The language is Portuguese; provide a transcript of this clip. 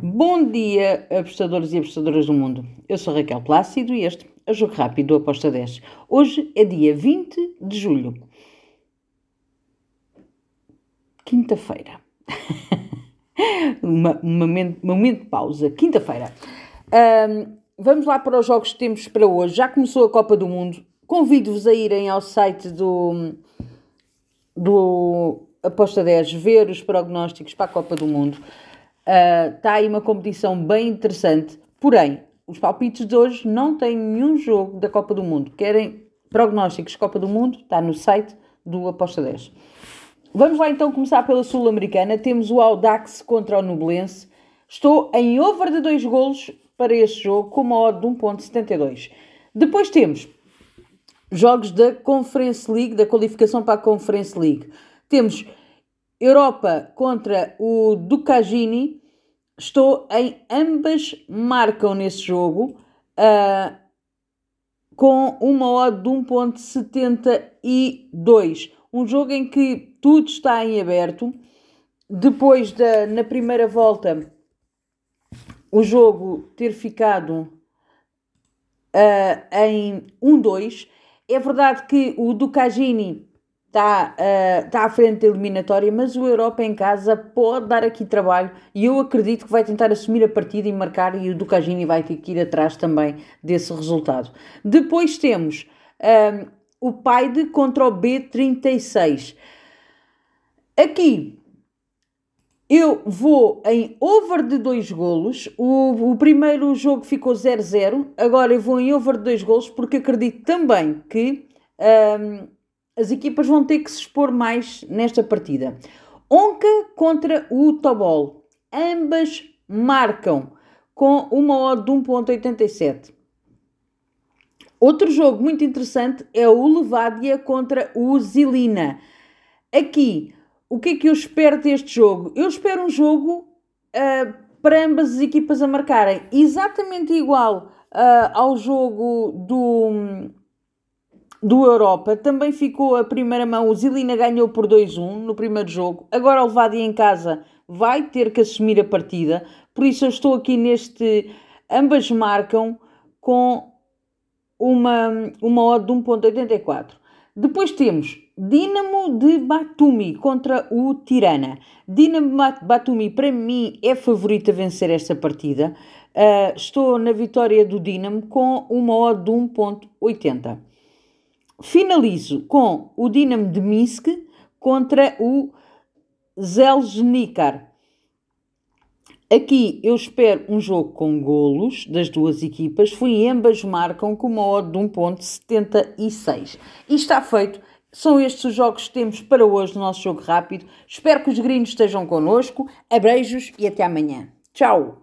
Bom dia, apostadores e apostadoras do mundo. Eu sou Raquel Plácido e este é o Jogo Rápido do Aposta 10. Hoje é dia 20 de julho. Quinta-feira. um momento, momento de pausa. Quinta-feira. Um, vamos lá para os jogos que temos para hoje. Já começou a Copa do Mundo. Convido-vos a irem ao site do, do Aposta 10 ver os prognósticos para a Copa do Mundo. Está uh, aí uma competição bem interessante. Porém, os palpites de hoje não têm nenhum jogo da Copa do Mundo. Querem prognósticos Copa do Mundo? Está no site do Aposta 10. Vamos lá então começar pela Sul-Americana. Temos o Audax contra o Nublense. Estou em over de 2 golos para este jogo com uma odd de 1.72. Depois temos jogos da Conference League, da qualificação para a Conference League. Temos Europa contra o Ducagini. Estou em ambas marcam nesse jogo uh, com uma odd de 1.72. Um jogo em que tudo está em aberto. Depois da na primeira volta o jogo ter ficado uh, em 1-2. É verdade que o Ducagini está, uh, tá à frente da eliminatória, mas o Europa em casa pode dar aqui trabalho e eu acredito que vai tentar assumir a partida e marcar e o Ducagini vai ter que ir atrás também desse resultado. Depois temos uh, o Paide contra o B36. Aqui eu vou em over de 2 golos. O, o primeiro jogo ficou 0-0. Agora eu vou em over de 2 golos porque acredito também que um, as equipas vão ter que se expor mais nesta partida. Onca contra o Tobol. Ambas marcam com uma odd de 1.87. Outro jogo muito interessante é o Levadia contra o Zilina. Aqui o que é que eu espero deste jogo? Eu espero um jogo uh, para ambas as equipas a marcarem exatamente igual uh, ao jogo do, do Europa. Também ficou a primeira mão. O Zilina ganhou por 2-1 no primeiro jogo. Agora o Levadia em casa vai ter que assumir a partida. Por isso eu estou aqui neste. Ambas marcam com uma, uma odd de 1.84. Depois temos Dinamo de Batumi contra o Tirana. Dinamo de Batumi, para mim, é favorito a vencer esta partida. Uh, estou na vitória do Dinamo com uma odd de 1.80. Finalizo com o Dinamo de Minsk contra o Zelznikar. Aqui eu espero um jogo com golos das duas equipas. Fui ambas marcam com uma odd de 1.76. E está feito. São estes os jogos que temos para hoje no nosso jogo rápido. Espero que os gringos estejam connosco. Abreijos e até amanhã. Tchau!